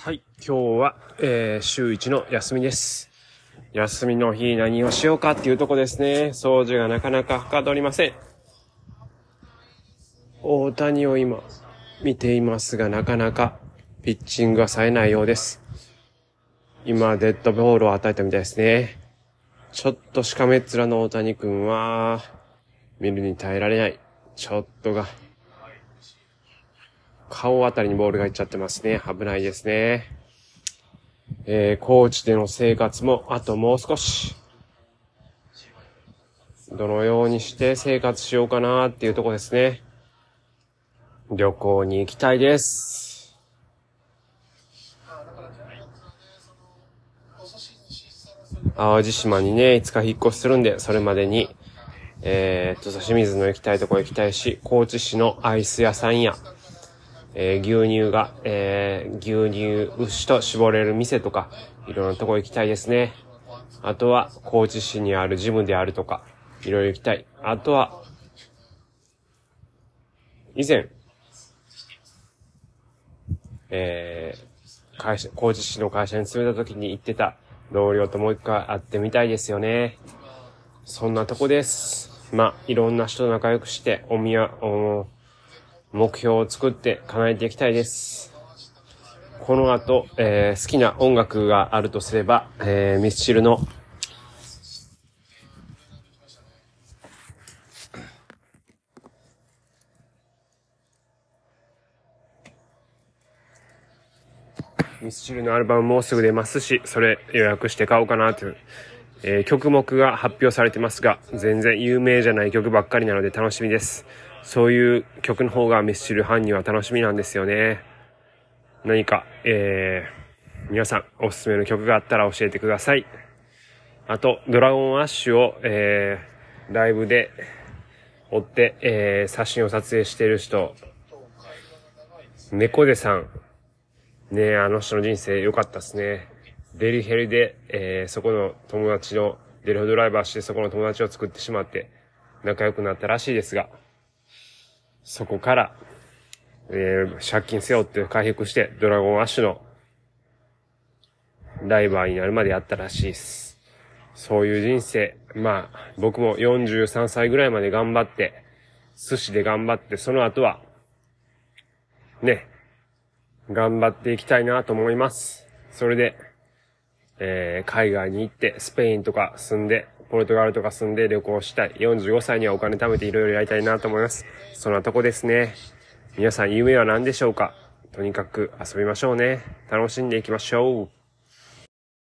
はい、今日は、えー、週一の休みです。休みの日何をしようかっていうとこですね。掃除がなかなかはかどりません。大谷を今見ていますが、なかなかピッチングが冴えないようです。今、デッドボールを与えたみたいですね。ちょっとしかめっ面の大谷くんは、見るに耐えられない。ちょっとが、顔あたりにボールがいっちゃってますね。危ないですね。えー、高知での生活もあともう少し。どのようにして生活しようかなっていうとこですね。旅行に行きたいです。淡路島にね、いつか引っ越しするんで、それまでに、えー、っと、刺水の行きたいとこ行きたいし、高知市のアイス屋さんや、えー牛乳が、えー牛乳、牛と絞れる店とか、いろんなとこ行きたいですね。あとは、高知市にあるジムであるとか、いろいろ行きたい。あとは、以前、えー会社、高知市の会社に勤めた時に行ってた同僚ともう一回会ってみたいですよね。そんなとこです。まあ、いろんな人と仲良くして、おみや、お目標を作って叶えていきたいです。この後、えー好きな音楽があるとすれば、えーミスチルのミスチルのアルバムもうすぐ出ますし、それ予約して買おうかなという、えー曲目が発表されてますが、全然有名じゃない曲ばっかりなので楽しみです。そういう曲の方がミスチルファンには楽しみなんですよね。何か、えー、皆さんおすすめの曲があったら教えてください。あと、ドラゴンアッシュを、えー、ライブで追って、えー、写真を撮影している人、猫背さん、ね、あの人の人生良かったですね。デリヘルで、えーそこの友達の、デリヘルドライバーしてそこの友達を作ってしまって、仲良くなったらしいですが、そこから、えー借金背負って回復して、ドラゴンアッシュの、ライバーになるまでやったらしいです。そういう人生、まあ、僕も43歳ぐらいまで頑張って、寿司で頑張って、その後は、ね、頑張っていきたいなと思います。それで、えー海外に行って、スペインとか住んで、ポルトガルとか住んで旅行したい。45歳にはお金貯めていろいろやりたいなと思います。そんなとこですね。皆さん夢は何でしょうか？とにかく遊びましょうね。楽しんでいきましょう。